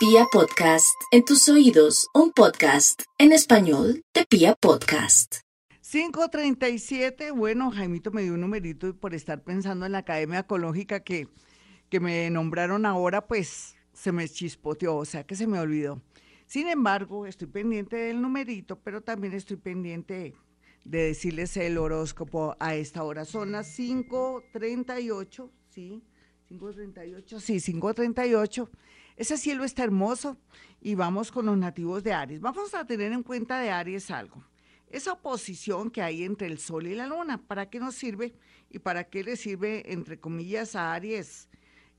Pia Podcast, en tus oídos, un podcast en español de Pia Podcast. 537, bueno, Jaimito me dio un numerito por estar pensando en la Academia Ecológica que, que me nombraron ahora, pues se me chispoteó, o sea que se me olvidó. Sin embargo, estoy pendiente del numerito, pero también estoy pendiente de decirles el horóscopo a esta hora. Son las 5.38, ¿sí? 5.38, sí, 5.38. Ese cielo está hermoso y vamos con los nativos de Aries. Vamos a tener en cuenta de Aries algo. Esa oposición que hay entre el Sol y la Luna, ¿para qué nos sirve? Y para qué le sirve, entre comillas, a Aries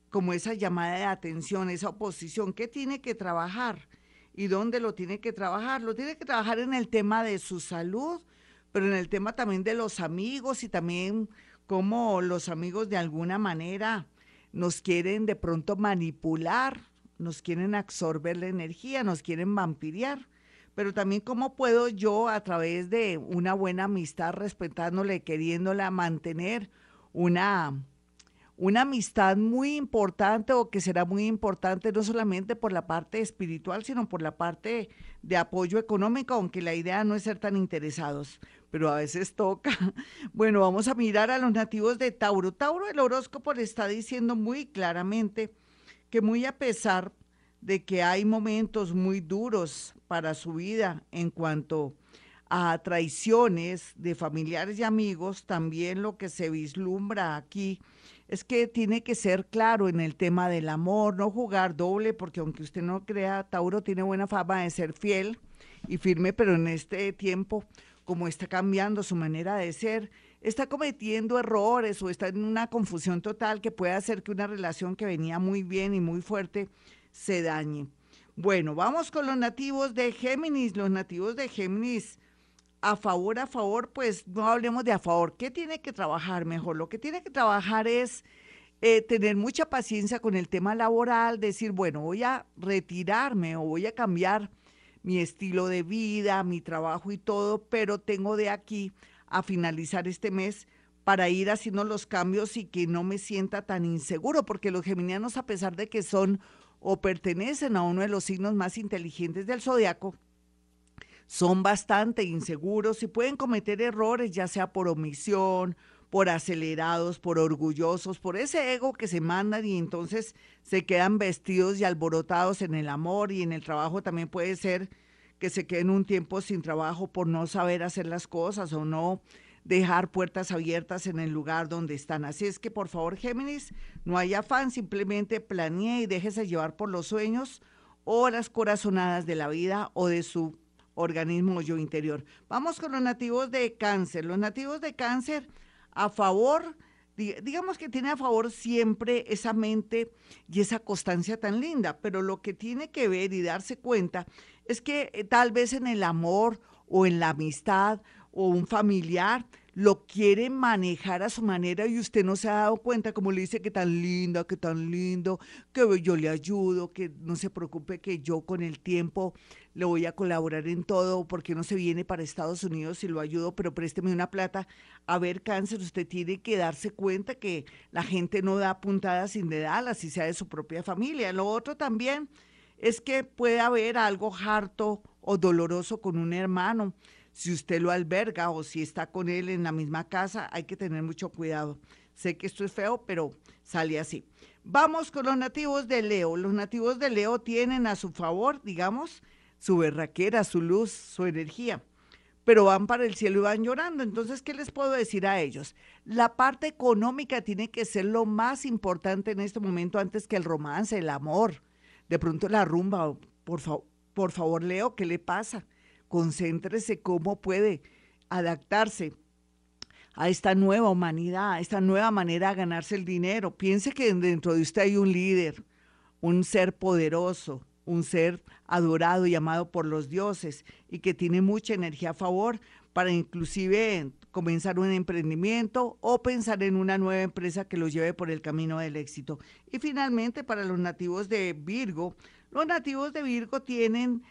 como esa llamada de atención, esa oposición. ¿Qué tiene que trabajar? ¿Y dónde lo tiene que trabajar? Lo tiene que trabajar en el tema de su salud, pero en el tema también de los amigos y también cómo los amigos de alguna manera nos quieren de pronto manipular, nos quieren absorber la energía, nos quieren vampiriar. Pero también cómo puedo yo a través de una buena amistad, respetándole, queriéndola mantener una una amistad muy importante o que será muy importante no solamente por la parte espiritual, sino por la parte de apoyo económico, aunque la idea no es ser tan interesados, pero a veces toca. Bueno, vamos a mirar a los nativos de Tauro. Tauro, el horóscopo le está diciendo muy claramente que muy a pesar de que hay momentos muy duros para su vida en cuanto a traiciones de familiares y amigos, también lo que se vislumbra aquí es que tiene que ser claro en el tema del amor, no jugar doble, porque aunque usted no crea, Tauro tiene buena fama de ser fiel y firme, pero en este tiempo, como está cambiando su manera de ser, está cometiendo errores o está en una confusión total que puede hacer que una relación que venía muy bien y muy fuerte se dañe. Bueno, vamos con los nativos de Géminis. Los nativos de Géminis a favor, a favor, pues no hablemos de a favor. ¿Qué tiene que trabajar mejor? Lo que tiene que trabajar es eh, tener mucha paciencia con el tema laboral, decir, bueno, voy a retirarme o voy a cambiar mi estilo de vida, mi trabajo y todo, pero tengo de aquí a finalizar este mes para ir haciendo los cambios y que no me sienta tan inseguro, porque los geminianos, a pesar de que son o pertenecen a uno de los signos más inteligentes del zodiaco, son bastante inseguros y pueden cometer errores, ya sea por omisión, por acelerados, por orgullosos, por ese ego que se mandan y entonces se quedan vestidos y alborotados en el amor y en el trabajo también puede ser que se queden un tiempo sin trabajo por no saber hacer las cosas o no dejar puertas abiertas en el lugar donde están. Así es que por favor, Géminis, no hay afán, simplemente planee y déjese llevar por los sueños o las corazonadas de la vida o de su organismo yo interior. Vamos con los nativos de cáncer. Los nativos de cáncer a favor, digamos que tiene a favor siempre esa mente y esa constancia tan linda, pero lo que tiene que ver y darse cuenta es que eh, tal vez en el amor o en la amistad o un familiar lo quiere manejar a su manera y usted no se ha dado cuenta, como le dice que tan linda, que tan lindo, que yo le ayudo, que no se preocupe que yo con el tiempo le voy a colaborar en todo, porque no se viene para Estados Unidos y lo ayudo, pero présteme una plata. A ver, cáncer, usted tiene que darse cuenta que la gente no da puntadas sin dedarlas, si sea de su propia familia. Lo otro también es que puede haber algo harto o doloroso con un hermano si usted lo alberga o si está con él en la misma casa, hay que tener mucho cuidado. Sé que esto es feo, pero sale así. Vamos con los nativos de Leo. Los nativos de Leo tienen a su favor, digamos, su berraquera, su luz, su energía, pero van para el cielo y van llorando. Entonces, ¿qué les puedo decir a ellos? La parte económica tiene que ser lo más importante en este momento antes que el romance, el amor. De pronto la rumba, por, por favor, Leo, ¿qué le pasa? Concéntrese cómo puede adaptarse a esta nueva humanidad, a esta nueva manera de ganarse el dinero. Piense que dentro de usted hay un líder, un ser poderoso, un ser adorado y amado por los dioses y que tiene mucha energía a favor para inclusive comenzar un emprendimiento o pensar en una nueva empresa que los lleve por el camino del éxito. Y finalmente, para los nativos de Virgo, los nativos de Virgo tienen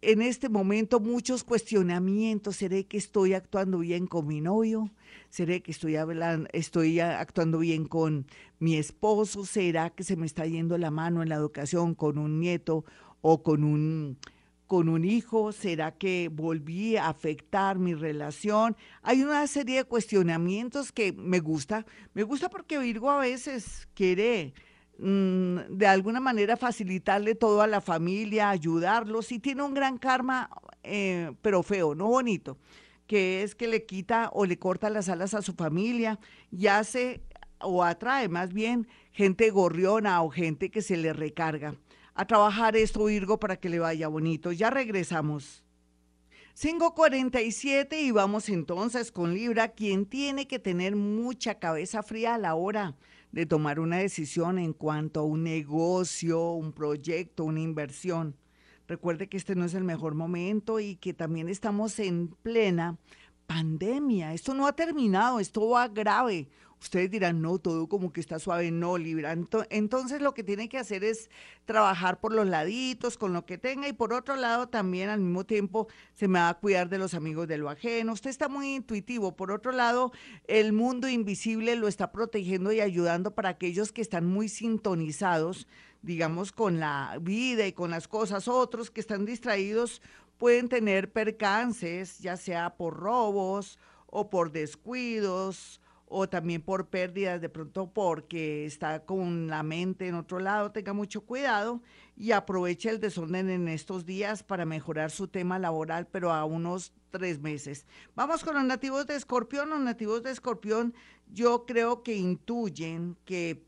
en este momento muchos cuestionamientos. ¿Seré que estoy actuando bien con mi novio? ¿Seré que estoy, hablando, estoy actuando bien con mi esposo? ¿Será que se me está yendo la mano en la educación con un nieto o con un con un hijo? ¿Será que volví a afectar mi relación? Hay una serie de cuestionamientos que me gusta. Me gusta porque Virgo a veces quiere mm, de alguna manera facilitarle todo a la familia, ayudarlos y tiene un gran karma, eh, pero feo, no bonito que es que le quita o le corta las alas a su familia y hace o atrae más bien gente gorriona o gente que se le recarga a trabajar esto, Virgo, para que le vaya bonito. Ya regresamos. 5.47 y vamos entonces con Libra, quien tiene que tener mucha cabeza fría a la hora de tomar una decisión en cuanto a un negocio, un proyecto, una inversión. Recuerde que este no es el mejor momento y que también estamos en plena pandemia. Esto no ha terminado, esto va grave. Ustedes dirán, no, todo como que está suave, no, Libra. Entonces lo que tiene que hacer es trabajar por los laditos, con lo que tenga, y por otro lado también al mismo tiempo se me va a cuidar de los amigos de lo ajeno. Usted está muy intuitivo. Por otro lado, el mundo invisible lo está protegiendo y ayudando para aquellos que están muy sintonizados, digamos, con la vida y con las cosas. Otros que están distraídos pueden tener percances, ya sea por robos o por descuidos o también por pérdidas, de pronto porque está con la mente en otro lado, tenga mucho cuidado y aproveche el desorden en estos días para mejorar su tema laboral, pero a unos tres meses. Vamos con los nativos de Escorpión. Los nativos de Escorpión yo creo que intuyen que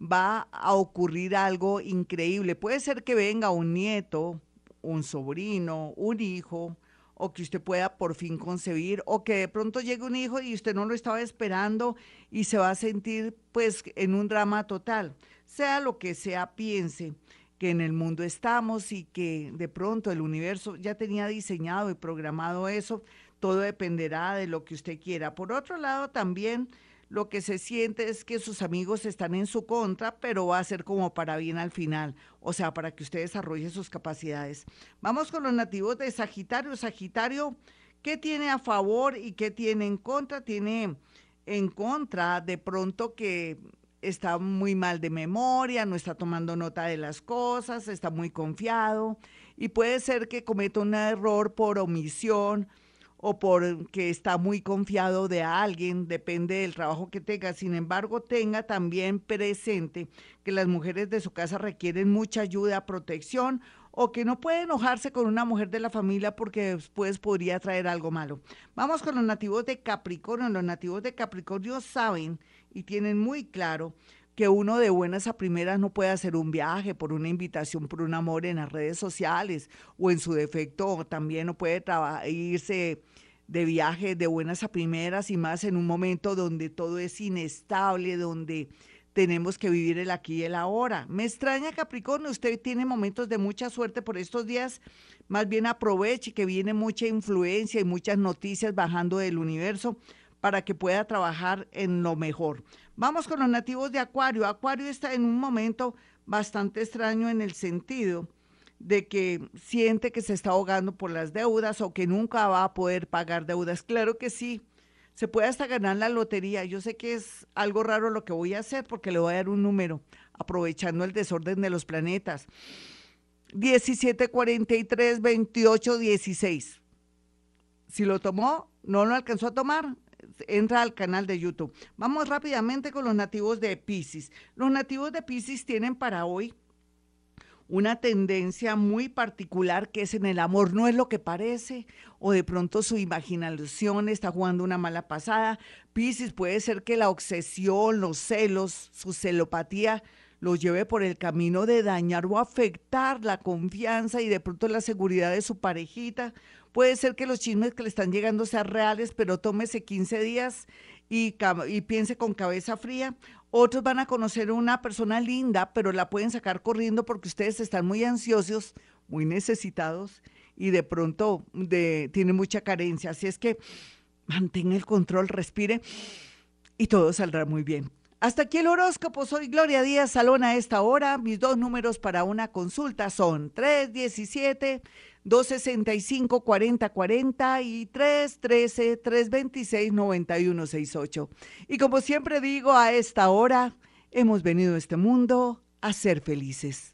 va a ocurrir algo increíble. Puede ser que venga un nieto, un sobrino, un hijo, o que usted pueda por fin concebir, o que de pronto llegue un hijo y usted no lo estaba esperando y se va a sentir pues en un drama total. Sea lo que sea, piense que en el mundo estamos y que de pronto el universo ya tenía diseñado y programado eso, todo dependerá de lo que usted quiera. Por otro lado, también lo que se siente es que sus amigos están en su contra, pero va a ser como para bien al final, o sea, para que usted desarrolle sus capacidades. Vamos con los nativos de Sagitario. Sagitario, ¿qué tiene a favor y qué tiene en contra? Tiene en contra de pronto que está muy mal de memoria, no está tomando nota de las cosas, está muy confiado y puede ser que cometa un error por omisión o porque está muy confiado de alguien, depende del trabajo que tenga. Sin embargo, tenga también presente que las mujeres de su casa requieren mucha ayuda, protección o que no puede enojarse con una mujer de la familia porque después podría traer algo malo. Vamos con los nativos de Capricornio. Los nativos de Capricornio saben y tienen muy claro que uno de buenas a primeras no puede hacer un viaje por una invitación, por un amor en las redes sociales o en su defecto también no puede irse de viaje de buenas a primeras y más en un momento donde todo es inestable, donde tenemos que vivir el aquí y el ahora. Me extraña Capricornio, usted tiene momentos de mucha suerte por estos días, más bien aproveche que viene mucha influencia y muchas noticias bajando del universo para que pueda trabajar en lo mejor. Vamos con los nativos de Acuario. Acuario está en un momento bastante extraño en el sentido de que siente que se está ahogando por las deudas o que nunca va a poder pagar deudas. Claro que sí, se puede hasta ganar la lotería. Yo sé que es algo raro lo que voy a hacer porque le voy a dar un número, aprovechando el desorden de los planetas. 17, 43, 28, 16. Si lo tomó, no lo alcanzó a tomar, entra al canal de YouTube. Vamos rápidamente con los nativos de Pisces. Los nativos de Pisces tienen para hoy una tendencia muy particular que es en el amor, no es lo que parece, o de pronto su imaginación está jugando una mala pasada. Piscis puede ser que la obsesión, los celos, su celopatía los lleve por el camino de dañar o afectar la confianza y de pronto la seguridad de su parejita. Puede ser que los chismes que le están llegando sean reales, pero tómese 15 días y, piense con cabeza fría. Otros van a conocer una persona linda, pero la pueden sacar corriendo porque ustedes están muy ansiosos, muy necesitados y de pronto de, tienen mucha carencia. Así es que mantenga el control, respire y todo saldrá muy bien. Hasta aquí el horóscopo. Soy Gloria Díaz Salón a esta hora. Mis dos números para una consulta son 317 265-4040 y 313-326-9168. Y como siempre digo, a esta hora hemos venido a este mundo a ser felices.